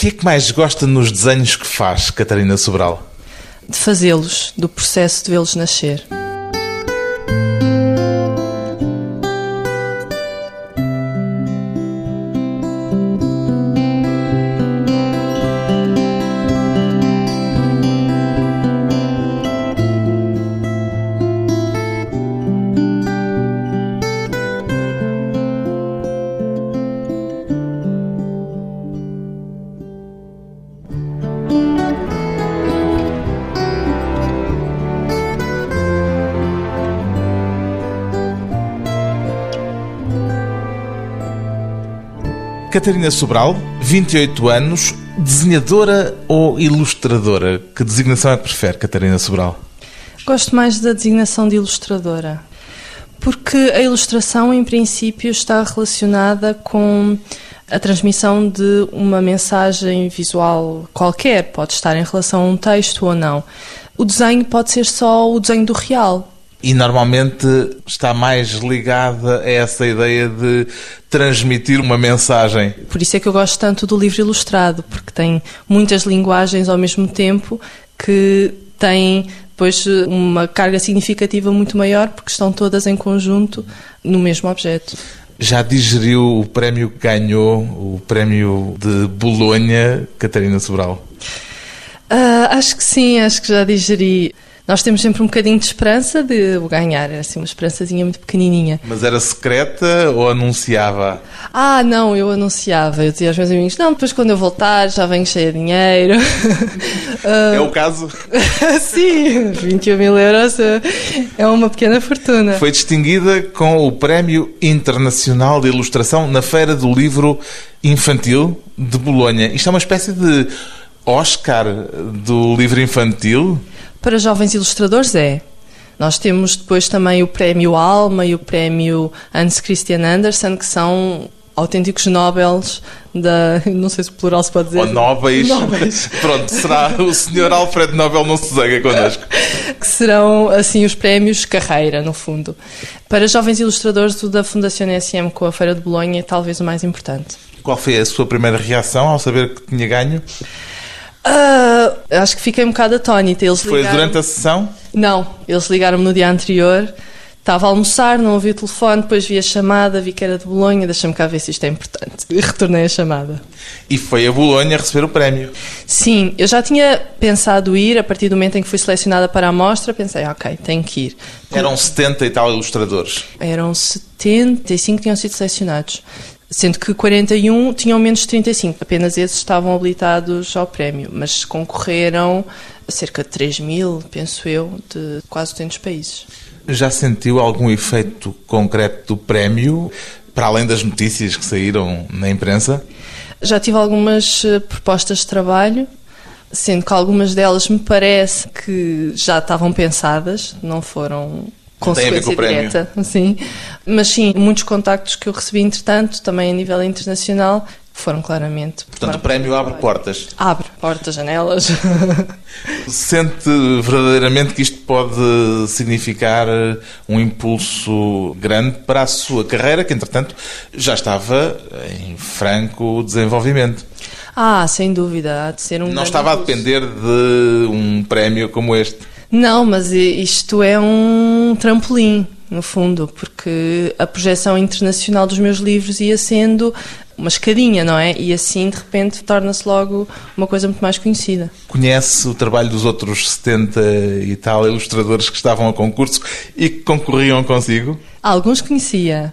que é que mais gosta nos desenhos que faz, Catarina Sobral? De fazê-los, do processo de vê-los nascer. Catarina Sobral, 28 anos, desenhadora ou ilustradora? Que designação é que prefere, Catarina Sobral? Gosto mais da designação de ilustradora, porque a ilustração, em princípio, está relacionada com a transmissão de uma mensagem visual qualquer, pode estar em relação a um texto ou não. O desenho pode ser só o desenho do real, e normalmente está mais ligada a essa ideia de transmitir uma mensagem. Por isso é que eu gosto tanto do livro ilustrado, porque tem muitas linguagens ao mesmo tempo que têm depois uma carga significativa muito maior, porque estão todas em conjunto no mesmo objeto. Já digeriu o prémio que ganhou, o prémio de Bolonha, Catarina Sobral? Uh, acho que sim, acho que já digeri. Nós temos sempre um bocadinho de esperança de o ganhar, era assim uma esperançazinha muito pequenininha. Mas era secreta ou anunciava? Ah, não, eu anunciava. Eu dizia aos meus amigos: não, depois quando eu voltar já venho cheia de dinheiro. é o caso? Sim, 21 mil euros é uma pequena fortuna. Foi distinguida com o Prémio Internacional de Ilustração na Feira do Livro Infantil de Bolonha. Isto é uma espécie de Oscar do livro infantil? Para jovens ilustradores é. Nós temos depois também o prémio Alma e o prémio Hans Christian Andersen, que são autênticos Nobels da. Não sei se o plural se pode dizer. Ou Nobels. Nobels. Pronto, será o senhor Alfred Nobel não se zanga connosco. que serão, assim, os prémios carreira, no fundo. Para jovens ilustradores, o da Fundação SM com a Feira de Bolonha é talvez o mais importante. Qual foi a sua primeira reação ao saber que tinha ganho? Uh, acho que fiquei um bocado atónita. Eles Foi ligaram... durante a sessão? Não, eles ligaram-me no dia anterior. Estava a almoçar, não ouvi o telefone, depois vi a chamada, vi que era de Bolonha, deixa-me cá ver se isto é importante. E retornei a chamada. E foi a Bolonha receber o prémio? Sim, eu já tinha pensado ir, a partir do momento em que fui selecionada para a mostra, pensei, ok, tenho que ir. Eram 70 e tal ilustradores? Eram 75 que tinham sido selecionados sendo que 41 tinham menos de 35, apenas esses estavam habilitados ao prémio, mas concorreram cerca de 3 mil, penso eu, de quase 200 países. Já sentiu algum efeito concreto do prémio, para além das notícias que saíram na imprensa? Já tive algumas eh, propostas de trabalho, sendo que algumas delas me parece que já estavam pensadas, não foram consequência direta, sim. Mas sim, muitos contactos que eu recebi entretanto, também a nível internacional, foram claramente. Portanto, o prémio abre portas. Abre portas, janelas. Sente verdadeiramente que isto pode significar um impulso grande para a sua carreira, que entretanto já estava em franco desenvolvimento. Ah, sem dúvida, há de ser um. Não estava impulso. a depender de um prémio como este. Não, mas isto é um trampolim, no fundo, porque a projeção internacional dos meus livros ia sendo uma escadinha, não é? E assim, de repente, torna-se logo uma coisa muito mais conhecida. Conhece o trabalho dos outros 70 e tal ilustradores que estavam a concurso e que concorriam consigo? Alguns conhecia.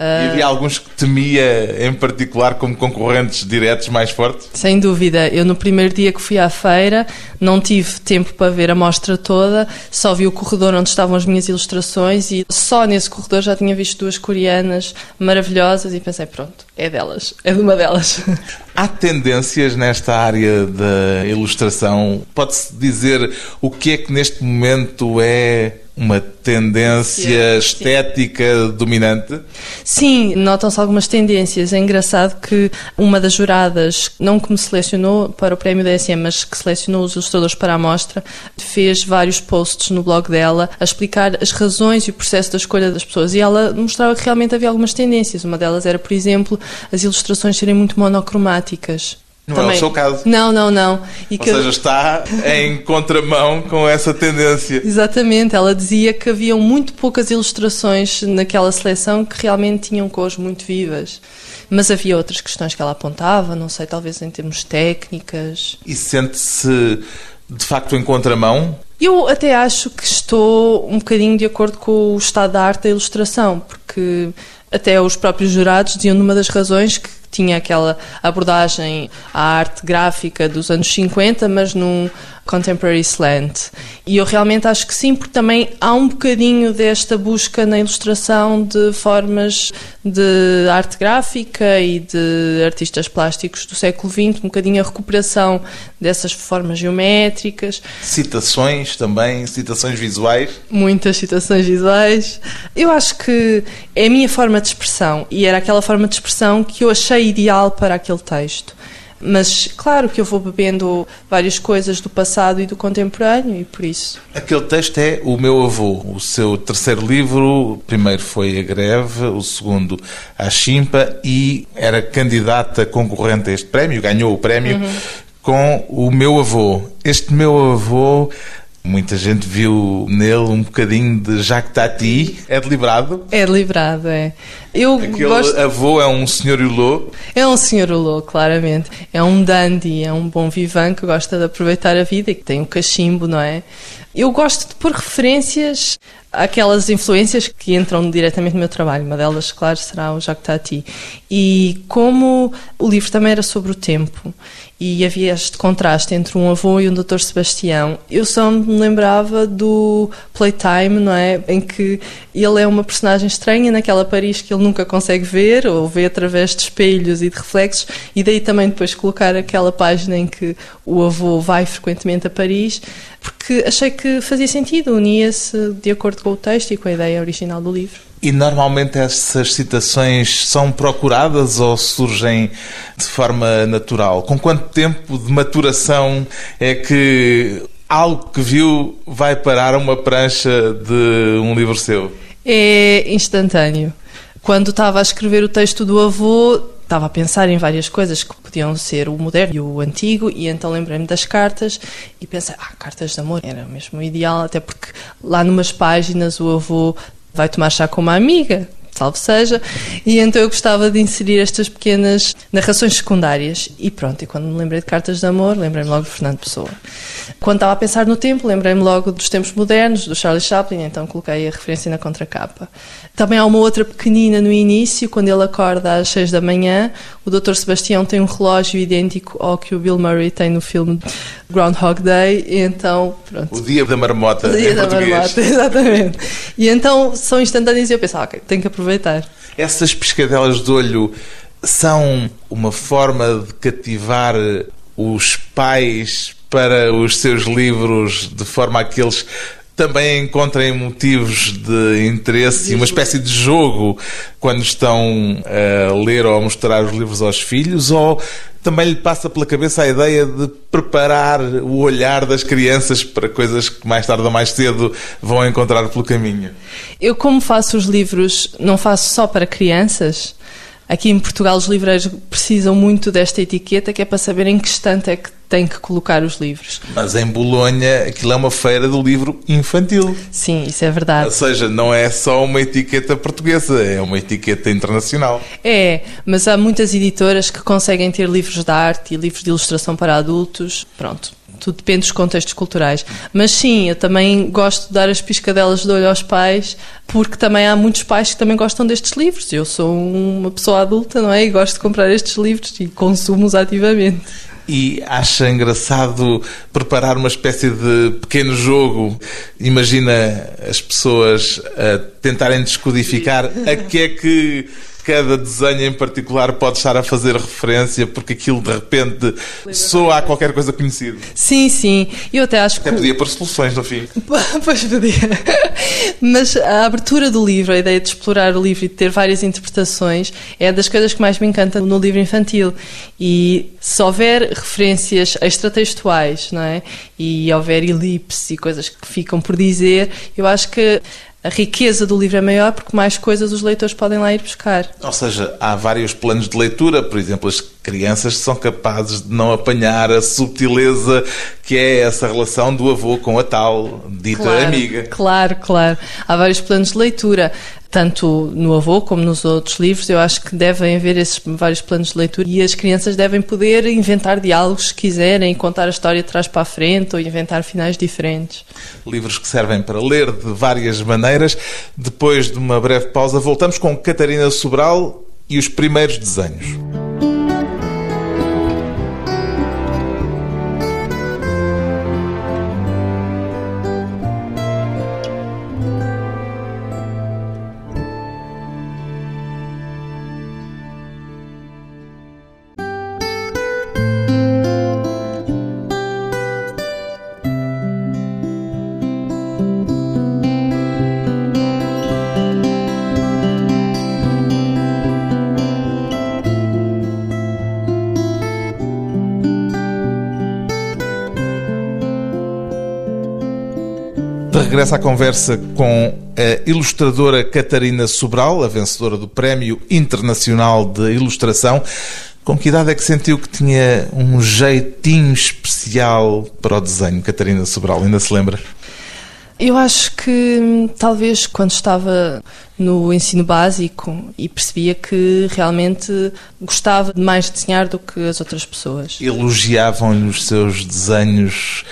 E havia alguns que temia, em particular, como concorrentes diretos mais fortes? Sem dúvida. Eu, no primeiro dia que fui à feira, não tive tempo para ver a mostra toda, só vi o corredor onde estavam as minhas ilustrações e só nesse corredor já tinha visto duas coreanas maravilhosas e pensei, pronto, é delas, é de uma delas. Há tendências nesta área da ilustração? Pode-se dizer o que é que neste momento é uma tendência estética dominante? Sim, notam-se algumas tendências. É engraçado que uma das juradas, não que me selecionou para o prémio da SM, mas que selecionou os ilustradores para a mostra, fez vários posts no blog dela a explicar as razões e o processo da escolha das pessoas. E ela mostrava que realmente havia algumas tendências. Uma delas era, por exemplo, as ilustrações serem muito monocromáticas Não Também. é o seu caso. Não, não, não. E Ou que... seja, está em contramão com essa tendência. Exatamente. Ela dizia que haviam muito poucas ilustrações naquela seleção que realmente tinham cores muito vivas. Mas havia outras questões que ela apontava, não sei, talvez em termos técnicas. E sente-se de facto em contramão? Eu até acho que estou um bocadinho de acordo com o estado da arte da ilustração, porque até os próprios jurados diziam numa das razões que tinha aquela abordagem à arte gráfica dos anos 50, mas num contemporary slant. E eu realmente acho que sim, porque também há um bocadinho desta busca na ilustração de formas de arte gráfica e de artistas plásticos do século XX, um bocadinho a recuperação dessas formas geométricas. Citações também, citações visuais? Muitas citações visuais. Eu acho que é a minha forma de expressão e era aquela forma de expressão que eu achei ideal para aquele texto. Mas claro que eu vou bebendo várias coisas do passado e do contemporâneo e por isso. Aquele texto é O Meu Avô, o seu terceiro livro. O primeiro foi A Greve, o segundo A Chimpa e era candidata concorrente a este prémio, ganhou o prémio uhum. com O Meu Avô. Este Meu Avô Muita gente viu nele um bocadinho de Jacques Tati. É deliberado? É deliberado, é. Eu Aquele gosto... avô é um senhor Hulot? É um senhor Hulot, claramente. É um dandy, é um bom vivan que gosta de aproveitar a vida e que tem um cachimbo, não é? Eu gosto de pôr referências àquelas influências que entram diretamente no meu trabalho. Uma delas, claro, será o Jacques Tati. E como o livro também era sobre o tempo e havia este contraste entre um avô e um Dr. Sebastião. Eu só me lembrava do Playtime, não é? Em que ele é uma personagem estranha naquela Paris que ele nunca consegue ver, ou vê através de espelhos e de reflexos, e daí também depois colocar aquela página em que o avô vai frequentemente a Paris, porque achei que fazia sentido, unia-se de acordo com o texto e com a ideia original do livro. E normalmente essas citações são procuradas ou surgem de forma natural? Com quanto tempo de maturação é que algo que viu vai parar a uma prancha de um livro seu? É instantâneo. Quando estava a escrever o texto do avô, estava a pensar em várias coisas que podiam ser o moderno e o antigo, e então lembrei-me das cartas e pensei, ah, cartas de amor era mesmo ideal, até porque lá numas páginas o avô vai tomar chá com uma amiga, salvo seja, e então eu gostava de inserir estas pequenas narrações secundárias. E pronto, e quando me lembrei de Cartas de Amor, lembrei-me logo de Fernando Pessoa. Quando estava a pensar no tempo, lembrei-me logo dos tempos modernos, do Charlie Chaplin, então coloquei a referência na contracapa. Também há uma outra pequenina no início, quando ele acorda às seis da manhã, o Dr. Sebastião tem um relógio idêntico ao que o Bill Murray tem no filme Groundhog Day, e então, pronto. O dia da marmota, o dia da português. marmota, exatamente. E então são instantâneos e eu pensava, ok, tenho que aproveitar. Essas piscadelas de olho são uma forma de cativar os pais para os seus livros de forma a que eles também encontrem motivos de interesse e uma espécie de jogo quando estão a ler ou a mostrar os livros aos filhos ou também lhe passa pela cabeça a ideia de preparar o olhar das crianças para coisas que mais tarde ou mais cedo vão encontrar pelo caminho? Eu, como faço os livros, não faço só para crianças. Aqui em Portugal, os livreiros precisam muito desta etiqueta, que é para saber em que estante é que tem que colocar os livros. Mas em Bolonha aquilo é uma feira do livro infantil. Sim, isso é verdade. Ou seja, não é só uma etiqueta portuguesa, é uma etiqueta internacional. É, mas há muitas editoras que conseguem ter livros de arte e livros de ilustração para adultos. Pronto, tudo depende dos contextos culturais. Mas sim, eu também gosto de dar as piscadelas de olho aos pais, porque também há muitos pais que também gostam destes livros. Eu sou uma pessoa adulta, não é? E gosto de comprar estes livros e consumo-os ativamente e acha engraçado preparar uma espécie de pequeno jogo. Imagina as pessoas a tentarem descodificar a que é que cada desenho em particular pode estar a fazer referência porque aquilo de repente soa a qualquer coisa conhecida. Sim, sim. Eu até acho até que. podia pôr soluções no fim. pois podia. Mas a abertura do livro, a ideia de explorar o livro e de ter várias interpretações, é das coisas que mais me encanta no livro infantil. E se houver referências extratextuais, não é? E houver elipses e coisas que ficam por dizer, eu acho que a riqueza do livro é maior porque mais coisas os leitores podem lá ir buscar. Ou seja, há vários planos de leitura, por exemplo, as crianças são capazes de não apanhar a subtileza que é essa relação do avô com a tal dita claro, amiga. Claro, claro. Há vários planos de leitura tanto no avô como nos outros livros, eu acho que devem haver esses vários planos de leitura e as crianças devem poder inventar diálogos se quiserem, contar a história de trás para a frente ou inventar finais diferentes. Livros que servem para ler de várias maneiras. Depois de uma breve pausa, voltamos com Catarina Sobral e os primeiros desenhos. Regressa à conversa com a ilustradora Catarina Sobral, a vencedora do Prémio Internacional de Ilustração. Com que idade é que sentiu que tinha um jeitinho especial para o desenho, Catarina Sobral? Ainda se lembra? Eu acho que talvez quando estava no ensino básico e percebia que realmente gostava de mais desenhar do que as outras pessoas. Elogiavam-lhe os seus desenhos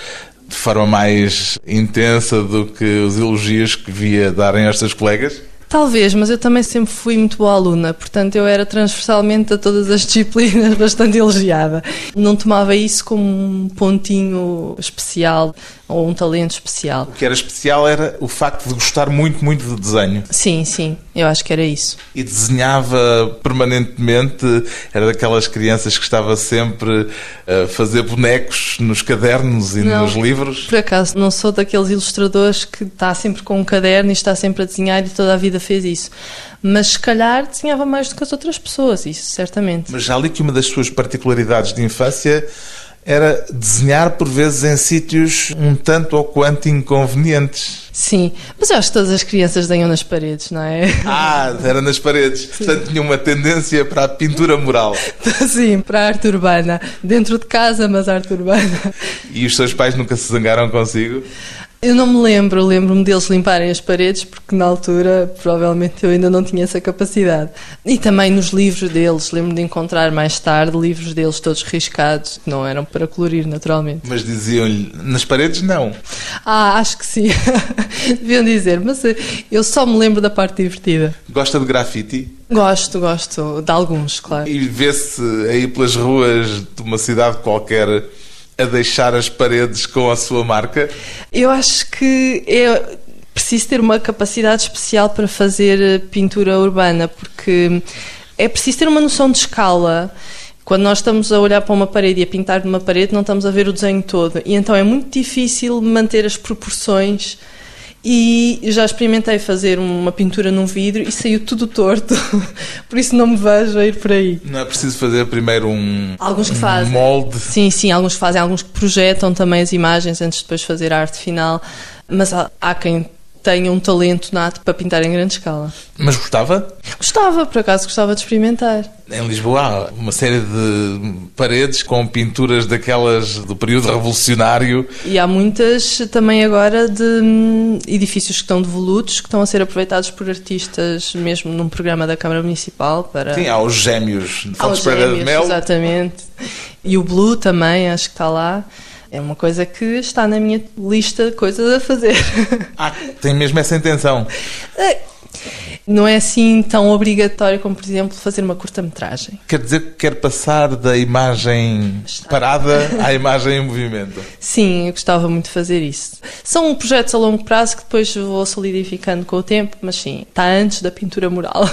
de forma mais intensa do que os elogios que via darem estas colegas? Talvez, mas eu também sempre fui muito boa aluna, portanto eu era transversalmente a todas as disciplinas bastante elogiada. Não tomava isso como um pontinho especial ou um talento especial. O que era especial era o facto de gostar muito, muito de desenho. Sim, sim, eu acho que era isso. E desenhava permanentemente, era daquelas crianças que estava sempre a fazer bonecos nos cadernos e não, nos livros? Por acaso, não sou daqueles ilustradores que está sempre com um caderno e está sempre a desenhar e toda a vida fez isso. Mas se calhar desenhava mais do que as outras pessoas, isso certamente. Mas já li que uma das suas particularidades de infância era desenhar por vezes em sítios um tanto ou quanto inconvenientes. Sim, mas eu acho que todas as crianças desenham nas paredes, não é? Ah, era nas paredes. Sim. Portanto, tinha uma tendência para a pintura mural. Sim, para a arte urbana. Dentro de casa, mas arte urbana. E os seus pais nunca se zangaram consigo? Eu não me lembro, lembro-me deles limparem as paredes, porque na altura provavelmente eu ainda não tinha essa capacidade. E também nos livros deles, lembro-me de encontrar mais tarde livros deles todos riscados, que não eram para colorir, naturalmente. Mas diziam-lhe, nas paredes não. Ah, acho que sim. Deviam dizer, mas eu só me lembro da parte divertida. Gosta de grafite? Gosto, gosto, de alguns, claro. E vê-se aí pelas ruas de uma cidade qualquer a deixar as paredes com a sua marca? Eu acho que é preciso ter uma capacidade especial para fazer eh, pintura urbana, porque é preciso ter uma noção de escala. Quando nós estamos a olhar para uma parede e a pintar numa parede, não estamos a ver o desenho todo. E então é muito difícil manter as proporções e já experimentei fazer uma pintura num vidro e saiu tudo torto, por isso não me vejo a ir por aí. Não é preciso fazer primeiro um, alguns que um fazem. molde? Sim, sim, alguns que fazem, alguns que projetam também as imagens antes de depois fazer a arte final, mas há, há quem tenha um talento nato para pintar em grande escala. Mas gostava? Gostava, por acaso gostava de experimentar. Em Lisboa há uma série de paredes com pinturas daquelas do período revolucionário. E há muitas também agora de hum, edifícios que estão devolutos, que estão a ser aproveitados por artistas, mesmo num programa da Câmara Municipal. Para... Sim, há os gêmeos de Fontes Pereira de Mel. Exatamente. E o Blue também, acho que está lá. É uma coisa que está na minha lista de coisas a fazer. Ah, tem mesmo essa intenção? É, não é assim tão obrigatório como, por exemplo, fazer uma curta-metragem. Quer dizer que quer passar da imagem parada à imagem em movimento? Sim, eu gostava muito de fazer isso. São projetos a longo prazo que depois vou solidificando com o tempo, mas sim, está antes da pintura mural.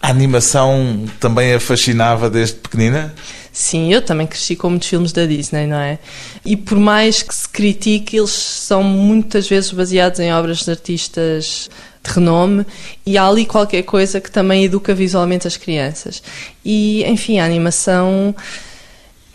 A animação também a fascinava desde pequenina? Sim, eu também cresci com muitos filmes da Disney, não é? E por mais que se critique, eles são muitas vezes baseados em obras de artistas de renome e há ali qualquer coisa que também educa visualmente as crianças. E, enfim, a animação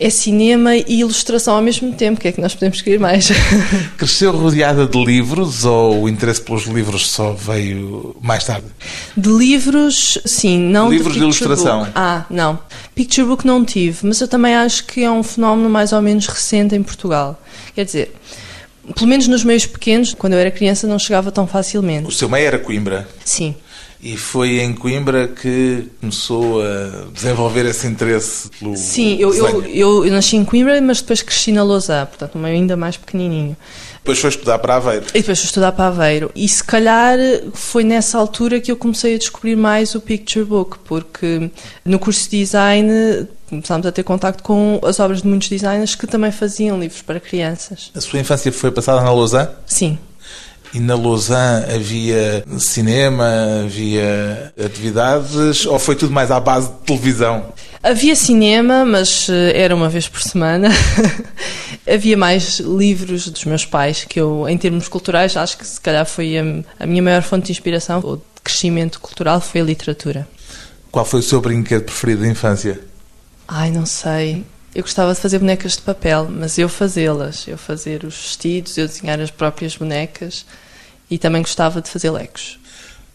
é cinema e ilustração ao mesmo tempo. O que é que nós podemos querer mais? Cresceu rodeada de livros ou o interesse pelos livros só veio mais tarde? De livros, sim, não livros de, de ilustração. Ah, não. Picture book não tive, mas eu também acho que é um fenómeno mais ou menos recente em Portugal. Quer dizer, pelo menos nos meios pequenos, quando eu era criança, não chegava tão facilmente. O seu meio era Coimbra? Sim. E foi em Coimbra que começou a desenvolver esse interesse pelo Sim, eu, eu, eu, eu, nasci em Coimbra, mas depois cresci na Lausanne, portanto, um meio ainda mais pequenininho. Depois foi estudar para Aveiro. E depois foi estudar para Aveiro. E se calhar foi nessa altura que eu comecei a descobrir mais o Picture Book, porque no curso de design começámos a ter contacto com as obras de muitos designers que também faziam livros para crianças. A sua infância foi passada na Lausanne? Sim. E na Lausanne havia cinema, havia atividades ou foi tudo mais à base de televisão? Havia cinema, mas eh, era uma vez por semana. havia mais livros dos meus pais, que eu, em termos culturais, acho que se calhar foi a, a minha maior fonte de inspiração ou de crescimento cultural foi a literatura. Qual foi o seu brinquedo preferido da infância? Ai, não sei. Eu gostava de fazer bonecas de papel, mas eu fazê-las, eu fazer os vestidos, eu desenhar as próprias bonecas e também gostava de fazer legos.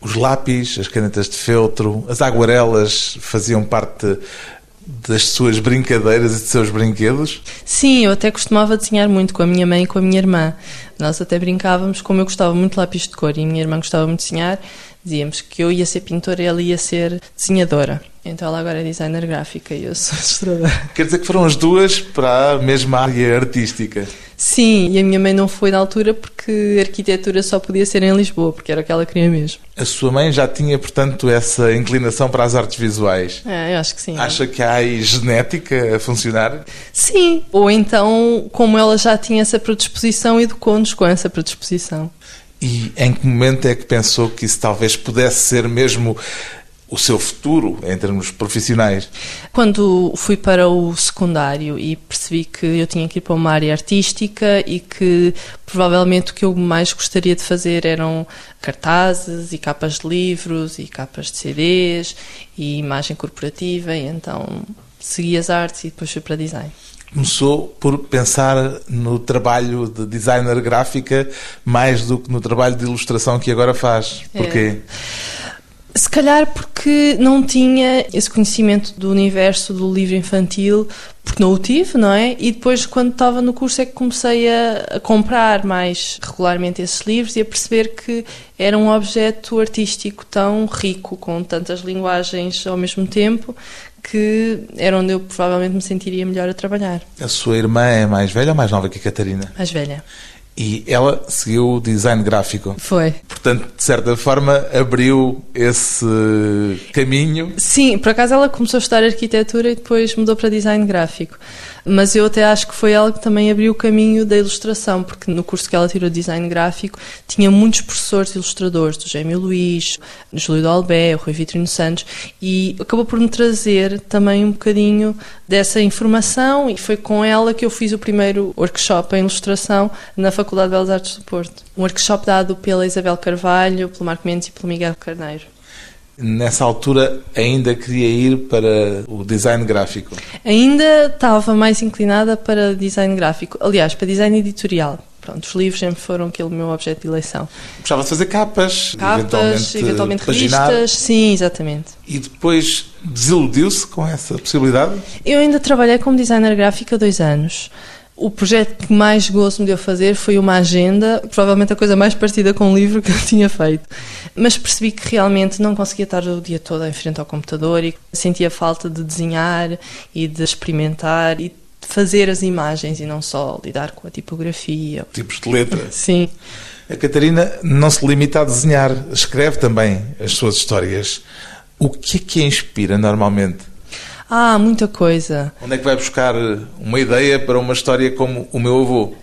Os lápis, as canetas de feltro, as aguarelas faziam parte das suas brincadeiras e dos seus brinquedos? Sim, eu até costumava desenhar muito com a minha mãe e com a minha irmã. Nós até brincávamos, como eu gostava muito de lápis de cor e a minha irmã gostava muito de desenhar, dizíamos que eu ia ser pintora e ela ia ser desenhadora. Então ela agora é designer gráfica e eu sou ilustradora. Quer dizer que foram as duas para a mesma área artística? Sim, e a minha mãe não foi na altura porque arquitetura só podia ser em Lisboa, porque era o que ela queria mesmo. A sua mãe já tinha, portanto, essa inclinação para as artes visuais? É, eu acho que sim. Acha que há aí genética a funcionar? Sim, ou então, como ela já tinha essa predisposição, educou-nos com essa predisposição. E em que momento é que pensou que isso talvez pudesse ser mesmo o seu futuro em termos profissionais? Quando fui para o secundário e percebi que eu tinha que ir para uma área artística e que provavelmente o que eu mais gostaria de fazer eram cartazes e capas de livros e capas de CDs e imagem corporativa, e então segui as artes e depois fui para design começou por pensar no trabalho de designer gráfica mais do que no trabalho de ilustração que agora faz. Porquê? É. Se calhar porque não tinha esse conhecimento do universo do livro infantil, porque não o tive, não é? E depois, quando estava no curso, é que comecei a, a, comprar mais regularmente esses livros e a perceber que era um objeto artístico tão rico, com tantas linguagens ao mesmo tempo, que era onde eu provavelmente me sentiria melhor a trabalhar. A sua irmã é mais velha ou mais nova que a Catarina? Mais velha. E ela seguiu o design gráfico. Foi. Portanto, de certa forma, abriu esse caminho. Sim, por acaso ela começou a estudar arquitetura e depois mudou para design gráfico. Mas eu até acho que foi ela que também abriu o caminho da ilustração, porque no curso que ela tirou de design gráfico tinha muitos professores ilustradores, do Gêmeo Luís, Júlio do Albé, o Rui Vitrino Santos, e acabou por me trazer também um bocadinho dessa informação e foi com ela que eu fiz o primeiro workshop em ilustração na Faculdade de Belas Artes do Porto. Um workshop dado pela Isabel Carvalho, pelo Marco Mendes e pelo Miguel Carneiro. Nessa altura ainda queria ir para o design gráfico? Ainda estava mais inclinada para design gráfico, aliás, para design editorial. Pronto, os livros sempre foram aquele meu objeto de eleição. Gostava de fazer capas, capas eventualmente, eventualmente revistas, sim, exatamente. E depois desiludiu-se com essa possibilidade? Eu ainda trabalhei como designer gráfico há dois anos. O projeto que mais gosto me deu fazer foi uma agenda, provavelmente a coisa mais parecida com um livro que eu tinha feito. Mas percebi que realmente não conseguia estar o dia todo em frente ao computador e sentia falta de desenhar e de experimentar e de fazer as imagens e não só lidar com a tipografia. Tipos de letra. Sim. A Catarina não se limita a desenhar, escreve também as suas histórias. O que é que a inspira normalmente? Ah, muita coisa. Onde é que vai buscar uma ideia para uma história como o meu avô?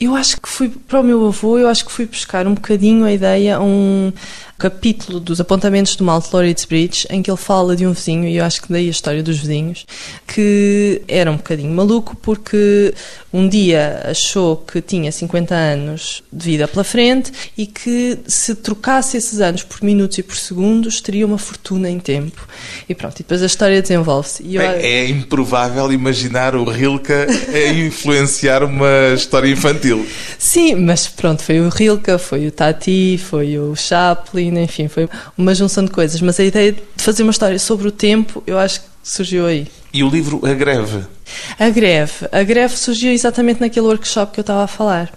Eu acho que fui para o meu avô, eu acho que fui buscar um bocadinho a ideia, um, capítulo dos apontamentos do Mount Loritz Bridge em que ele fala de um vizinho, e eu acho que daí a história dos vizinhos, que era um bocadinho maluco porque um dia achou que tinha 50 anos de vida pela frente e que se trocasse esses anos por minutos e por segundos teria uma fortuna em tempo. E pronto, e depois a história desenvolve-se. Eu... É improvável imaginar o Rilke a influenciar uma história infantil. Sim, mas pronto, foi o Rilke, foi o Tati, foi o Chaplin, enfim, foi uma junção de coisas. Mas a ideia de fazer uma história sobre o tempo, eu acho que surgiu aí. E o livro A Greve? A Greve. A Greve surgiu exatamente naquele workshop que eu estava a falar.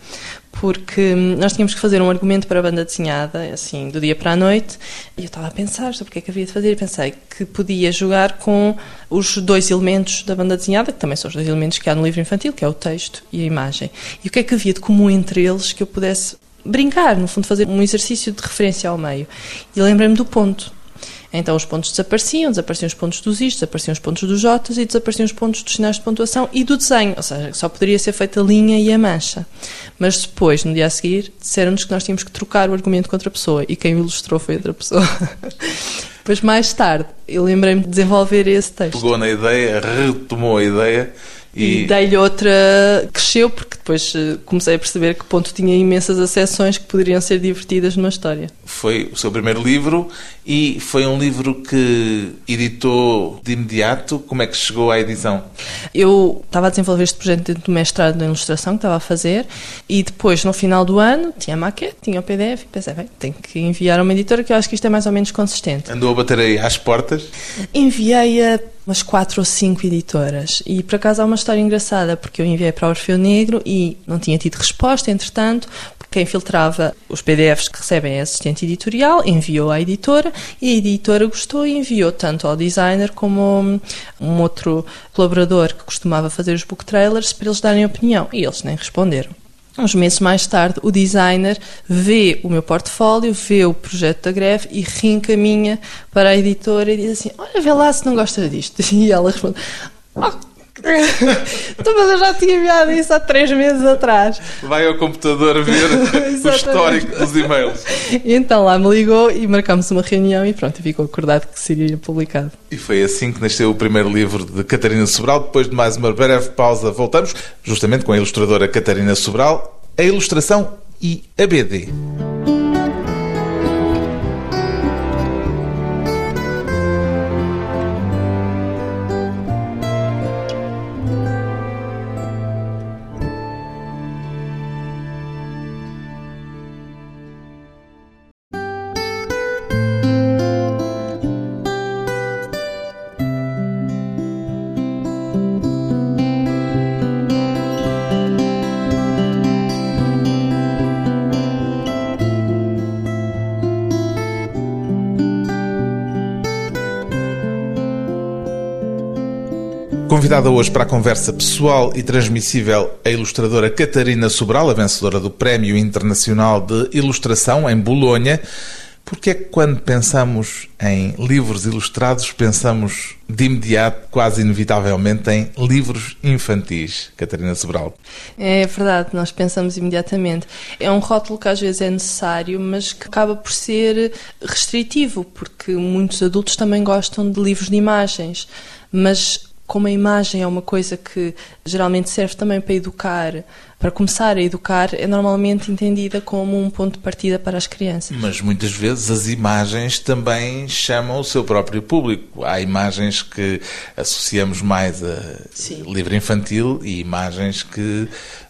Porque nós tínhamos que fazer um argumento para a banda desenhada, assim, do dia para a noite, e eu estava a pensar sobre o que é que havia de fazer, e pensei que podia jogar com os dois elementos da banda desenhada, que também são os dois elementos que há no livro infantil, que é o texto e a imagem. E o que é que havia de comum entre eles que eu pudesse brincar, no fundo, fazer um exercício de referência ao meio. E lembrei-me do ponto. Então os pontos desapareciam, desapareciam os pontos dos is, desapareciam os pontos dos jotas e desapareciam os pontos dos sinais de pontuação e do desenho, ou seja, só poderia ser feita a linha e a mancha. Mas depois, no dia a seguir, disseram-nos que nós tínhamos que trocar o argumento contra a pessoa e quem o ilustrou foi outra pessoa. Depois, mais tarde, eu lembrei-me de desenvolver esse texto. Pegou na ideia, retomou a ideia e, e dei-lhe outra. cresceu, porque depois eh, comecei a perceber que ponto tinha imensas acessões que poderiam ser divertidas numa história. Foi o seu primeiro livro e foi um livro que editou de imediato. Como é que chegou à edição? Eu estava a desenvolver este projeto dentro do mestrado de ilustração que estava a fazer e depois, no final do ano, tinha a maquete, tinha o PDF e pensei, bem, tenho que enviar a uma editora que eu acho que isto é mais ou menos consistente. Andou a bater aí às portas? Enviei a umas quatro ou cinco editoras. E por acaso há uma história engraçada, porque eu enviei para o Orfeu Negro e não tinha tido resposta, entretanto, quem filtrava os PDFs que recebem a assistente editorial, enviou à editora e a editora gostou e enviou tanto ao designer como um outro colaborador que costumava fazer os book trailers para eles darem opinião. E eles nem responderam. Uns meses mais tarde, o designer vê o meu portfólio, vê o projeto da greve e reencaminha para a editora e diz assim: Olha, vê lá se não gosta disto. E ela responde: oh, então, mas eu já tinha enviado isso há três meses atrás. Vai ao computador ver o histórico dos e-mails. E então lá me ligou e marcámos uma reunião e pronto, ficou acordado que seria publicado. E foi assim que nasceu o primeiro livro de Catarina Sobral. Depois de mais uma breve pausa, voltamos justamente com a ilustradora Catarina Sobral, a ilustração e a BD. Convidada hoje para a conversa pessoal e transmissível a ilustradora Catarina Sobral, a vencedora do Prémio Internacional de Ilustração em Bolonha. Porque é que quando pensamos em livros ilustrados, pensamos de imediato, quase inevitavelmente, em livros infantis, Catarina Sobral? É verdade, nós pensamos imediatamente. É um rótulo que às vezes é necessário, mas que acaba por ser restritivo, porque muitos adultos também gostam de livros de imagens. Mas como a imagem é uma coisa que geralmente serve também para educar, para começar a educar, é normalmente entendida como um ponto de partida para as crianças. Mas muitas vezes as imagens também chamam o seu próprio público. Há imagens que associamos mais a Sim. livro infantil e imagens que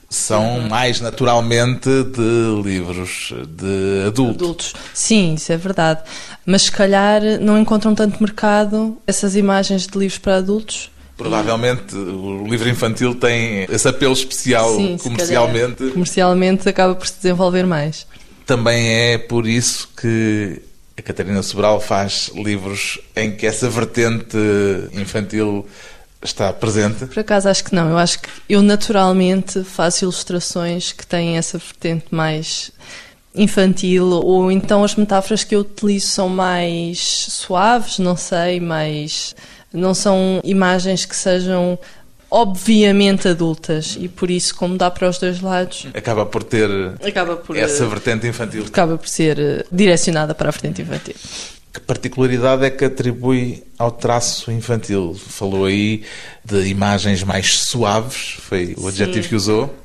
são mais naturalmente de livros de adultos. adultos. Sim, isso é verdade. Mas se calhar não encontram tanto mercado essas imagens de livros para adultos Provavelmente o livro infantil tem esse apelo especial Sim, comercialmente. Comercialmente acaba por se desenvolver mais. Também é por isso que a Catarina Sobral faz livros em que essa vertente infantil está presente? Por acaso acho que não. Eu acho que eu naturalmente faço ilustrações que têm essa vertente mais infantil ou então as metáforas que eu utilizo são mais suaves, não sei, mais não são imagens que sejam obviamente adultas e por isso, como dá para os dois lados, Acaba por ter acaba por, essa eh, vertente infantil. acaba por ser eh, direcionada para a vertente infantil. Que particularidade é que atribui ao traço infantil? Falou aí de imagens mais suaves, foi o adjetivo Sim. que usou.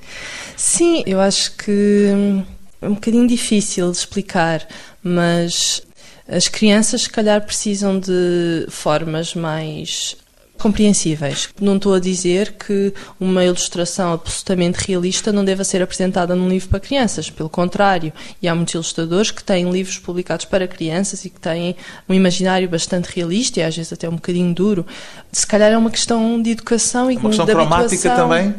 Sim, eu acho que hum, é um bocadinho difícil de explicar, mas as crianças, se calhar, precisam de formas mais compreensíveis. Não estou a dizer que uma ilustração absolutamente realista não deva ser apresentada num livro para crianças, pelo contrário. E há muitos ilustradores que têm livros publicados para crianças e que têm um imaginário bastante realista e às vezes até um bocadinho duro. Se calhar é uma questão de educação e Uma questão de cromática também?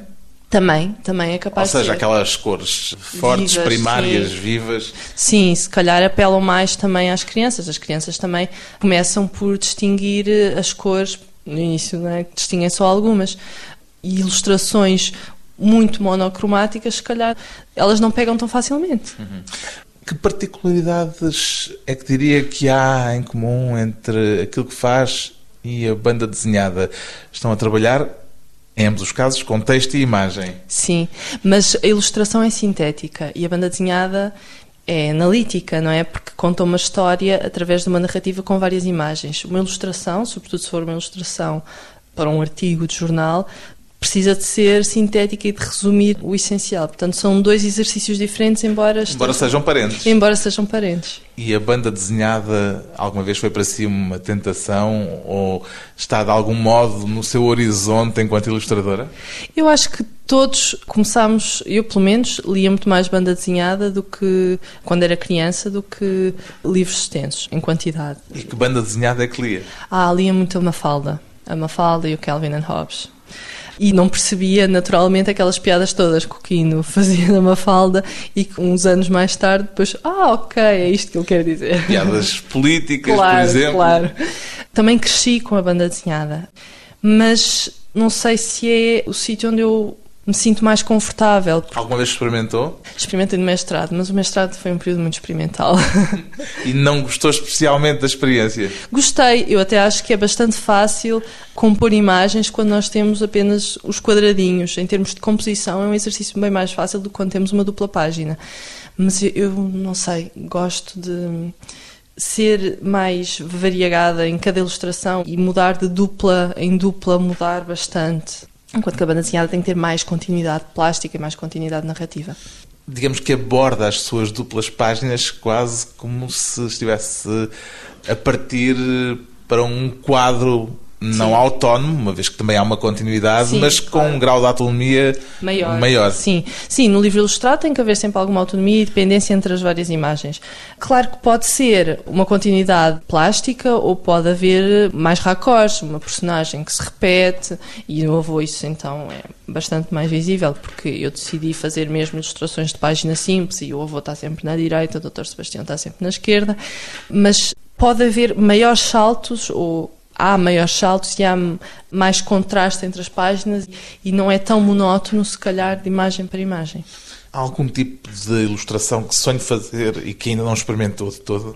Também, também é Ou capaz de seja, ser. aquelas cores fortes, Vivas, primárias, sim. vivas. Sim, se calhar apelam mais também às crianças. As crianças também começam por distinguir eh, as cores, no início, não é? distinguem só algumas. E ilustrações muito monocromáticas, se calhar, elas não pegam tão facilmente. Que particularidades é que diria que há em comum entre aquilo que faz e a banda desenhada? Estão a trabalhar, em ambos os casos, com texto e imagem. Sim, mas a ilustração é sintética e a banda desenhada é analítica, não é? Porque conta uma história através de uma narrativa com várias imagens. Uma ilustração, sobretudo se for uma ilustração para um artigo de jornal, precisa de ser sintética e de resumir o essencial. Portanto, são dois exercícios diferentes, embora, Embora estejam- sejam parentes. embora sejam parentes. E a banda desenhada alguma vez foi para si uma tentação ou está de algum modo no seu horizonte enquanto ilustradora? Eu acho que todos começámos, eu pelo menos, lia muito mais banda desenhada do que quando era criança do que livros extensos, em quantidade. E que banda desenhada é que lia? Ah, lia muito a Mafalda. A Mafalda e o Calvin and Hobbes. E não percebia naturalmente aquelas piadas todas que o Quino fazia na Mafalda e que uns anos mais tarde depois, ah, ok, é isto que ele quer dizer. Piadas políticas, claro, por exemplo. claro. Também cresci com a banda desenhada, mas não sei se é o sítio onde eu me sinto mais confortável. Alguma vez experimentou Experimentei no mestrado, mas o mestrado foi um período muito experimental. e não gostou especialmente da experiência? Gostei, eu até acho que é bastante fácil compor imagens quando nós temos apenas os quadradinhos. Em termos de composição, é um exercício bem mais fácil do que quando temos uma dupla página. Mas eu, eu não sei, gosto de ser mais variegada em cada ilustração e mudar de dupla em dupla, mudar bastante. Enquanto que a banda desenhada tem que ter mais continuidade plástica e mais continuidade narrativa. Digamos que aborda as suas duplas páginas quase como se estivesse a partir para um quadro não Sim. autónomo, uma vez que também há uma continuidade, Sim, mas com claro. um grau de autonomia maior. maior. Sim, sim, no livro ilustrado tem que haver sempre alguma autonomia e dependência entre as várias imagens. Claro que pode ser uma continuidade plástica ou pode haver mais raccords, uma personagem que se repete e no avô isso então é bastante mais visível porque eu decidi fazer mesmo ilustrações de página simples e o avô está sempre na direita, o Dr. Sebastião está sempre na esquerda, mas pode haver maiores saltos ou há maiores saltos e há mais contraste entre as páginas e não é tão monótono, se calhar, de imagem para imagem. Há algum tipo de ilustração que sonho fazer e que ainda não experimentou de todo?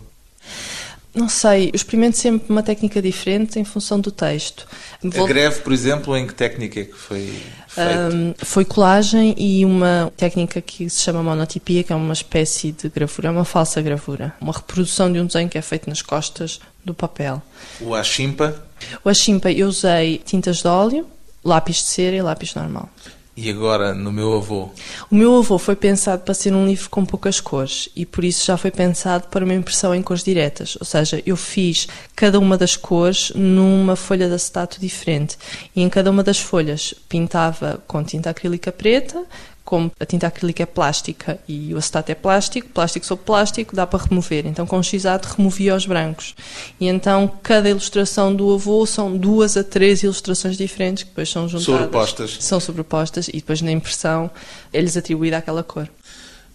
Não sei, eu experimento sempre uma técnica diferente em função do texto. A Vou- greve, por exemplo, em que técnica é que foi feita? Um, foi colagem e uma técnica que se chama monotipia, que é uma espécie de gravura, é uma falsa gravura, uma reprodução de um desenho que é feito nas costas do papel. O Achimpa O achimpa eu usei tintas de óleo, lápis de cera e lápis normal. E agora no meu avô. O meu avô foi pensado para ser um livro com poucas cores e por isso já foi pensado para uma impressão em cores diretas. Ou seja, eu fiz cada uma das cores numa folha de acetato diferente e em cada uma das folhas pintava com tinta acrílica preta. Como a tinta acrílica é plástica e o acetato é plástico, plástico sobre plástico, dá para remover. Então, com o x-ato, removia os brancos. E então, cada ilustração do avô são duas a três ilustrações diferentes que depois são juntadas Sobrepostas. são sobrepostas e depois na impressão é-lhes atribuída aquela cor.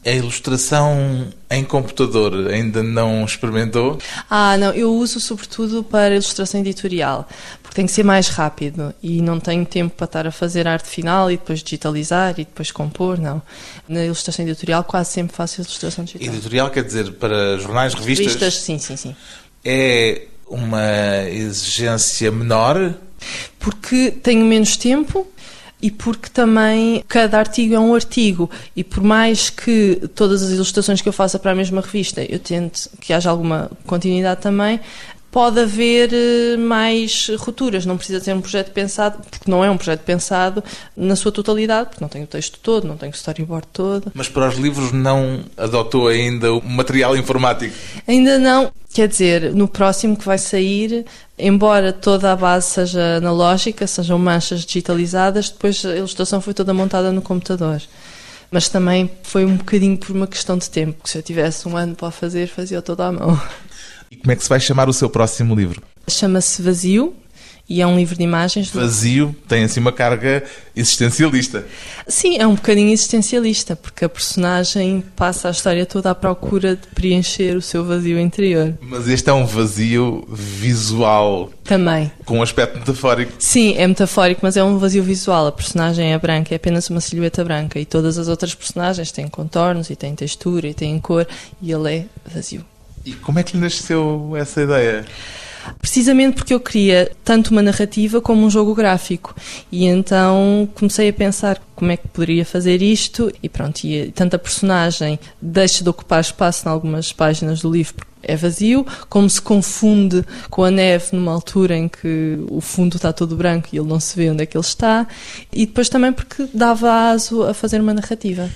A ilustração em computador ainda não experimentou? Ah, não, eu uso sobretudo para ilustração editorial, porque tem que ser mais rápido e não tenho tempo para estar a fazer arte final e depois digitalizar e depois compor, não. Na ilustração editorial quase sempre faço ilustração digital. Editorial quer dizer para jornais, revistas? Revistas, sim, sim, sim. É uma exigência menor? Porque tenho menos tempo, e porque também cada artigo é um artigo. E por mais que todas as ilustrações que eu faça para a mesma revista eu tente que haja alguma continuidade também, pode haver eh, mais rupturas. Não precisa ser um projeto pensado, porque não é um projeto pensado na sua totalidade, porque não tem o texto todo, não tem o storyboard todo. Mas para os livros não adotou ainda o material informático? Ainda não. Quer dizer, no próximo que vai sair, embora toda a base seja analógica, sejam manchas digitalizadas, depois a ilustração foi toda montada no computador mas também foi um bocadinho por uma questão de tempo, que se eu tivesse um ano para fazer, fazia toda à mão. E como é que se vai chamar o seu próximo livro? Chama-se Vazio e é um livro de imagens. Vazio tem assim uma carga existencialista. Sim, é um bocadinho existencialista, porque a personagem passa a história toda à procura de preencher o seu vazio interior. Mas este é um vazio visual. Também. Com um aspecto metafórico. Sim, é metafórico, mas é um vazio visual. A personagem é branca, é apenas uma silhueta branca. E todas as outras personagens têm contornos, e têm textura, e têm cor, e ele é vazio. E como é que lhe nasceu essa ideia? Precisamente porque eu queria tanto uma narrativa como um jogo gráfico. E então comecei a pensar como é que poderia fazer isto e pronto, e tanto a personagem deixa de ocupar espaço em algumas páginas do livro porque é vazio, como se confunde com a neve numa altura em que o fundo está todo branco e ele não se vê onde é que ele está, e depois também porque dava aso a fazer uma narrativa.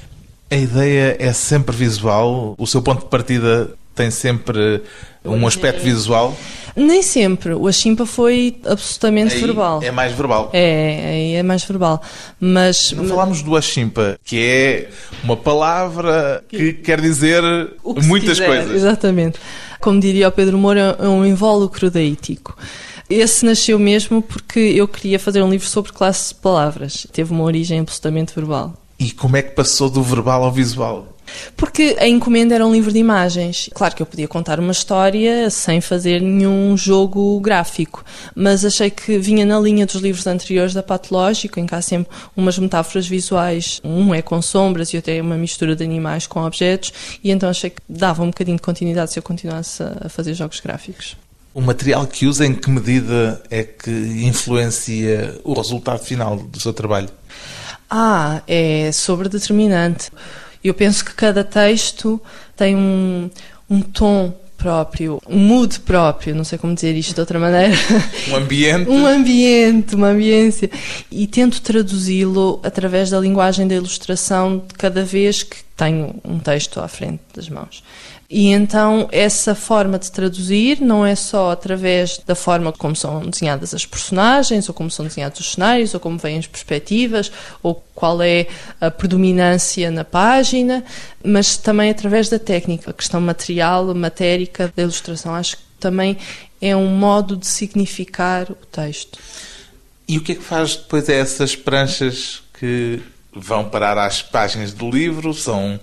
A ideia é sempre visual? O seu ponto de partida tem sempre um aspecto visual? Nem sempre. O Achimpa foi absolutamente aí verbal. É mais verbal. É, é mais verbal. Mas. Não falámos do Achimpa, que é uma palavra que quer dizer que muitas quiser, coisas. Exatamente. Como diria o Pedro Moura, é um invólucro daítico. Esse nasceu mesmo porque eu queria fazer um livro sobre classe de palavras. Teve uma origem absolutamente verbal. E como é que passou do verbal ao visual? Porque a encomenda era um livro de imagens. Claro que eu podia contar uma história sem fazer nenhum jogo gráfico, mas achei que vinha na linha dos livros anteriores da Patológico, em que há sempre umas metáforas visuais. Um é com sombras e outro é uma mistura de animais com objetos, e então achei que dava um bocadinho de continuidade se eu continuasse a fazer jogos gráficos. O material que usa, em que medida é que influencia o resultado final do seu trabalho? Ah, é sobredeterminante. Eu penso que cada texto tem um, um tom próprio, um mood próprio, não sei como dizer isto de outra maneira. Um ambiente. um ambiente, uma ambiência. E tento traduzi-lo através da linguagem da ilustração de cada vez que tenho um texto à frente das mãos. E então essa forma de traduzir não é só através da forma como são desenhadas as personagens, ou como são desenhados os cenários, ou como vêm as perspectivas, ou qual é a predominância na página, mas também através da técnica, a questão material, matérica da ilustração. Acho que também é um modo de significar o texto. E o que é que faz depois essas pranchas que vão parar às páginas do livro? São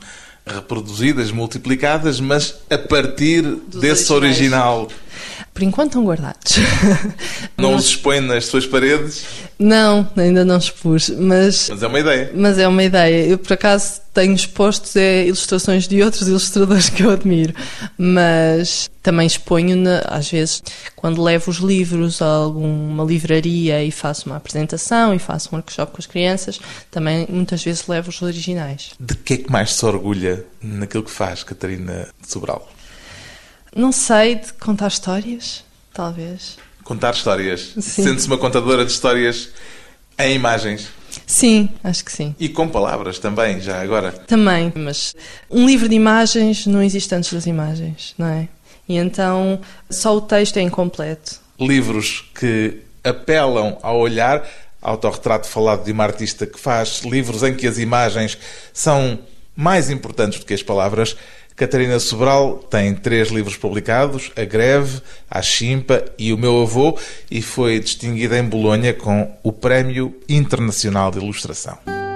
reproduzidas, multiplicadas, mas a partir Dos desse original. original. Por enquanto estão guardados. Não os expõe nas suas paredes? Não, ainda não expus, mas... Mas é uma ideia. Mas é uma ideia. Eu, por acaso, tenho expostos é, ilustrações de outros ilustradores que eu admiro, mas também exponho, na, às vezes, quando levo os livros a alguma livraria e faço uma apresentação e faço um workshop com as crianças, também muitas vezes levo os originais. De que é que mais se orgulha naquilo que faz, Catarina Sobral? Não sei, de contar histórias, talvez. Contar histórias. Sente-se uma contadora de histórias em imagens. Sim, acho que sim. E com palavras também, já agora. Também, mas um livro de imagens não existe antes das imagens, não é? E então só o texto é incompleto. Livros que apelam ao olhar, autorretrato falado de uma artista que faz livros em que as imagens são mais importantes do que as palavras. Catarina Sobral tem três livros publicados: A Greve, A Chimpa e O Meu Avô, e foi distinguida em Bolonha com o Prémio Internacional de Ilustração.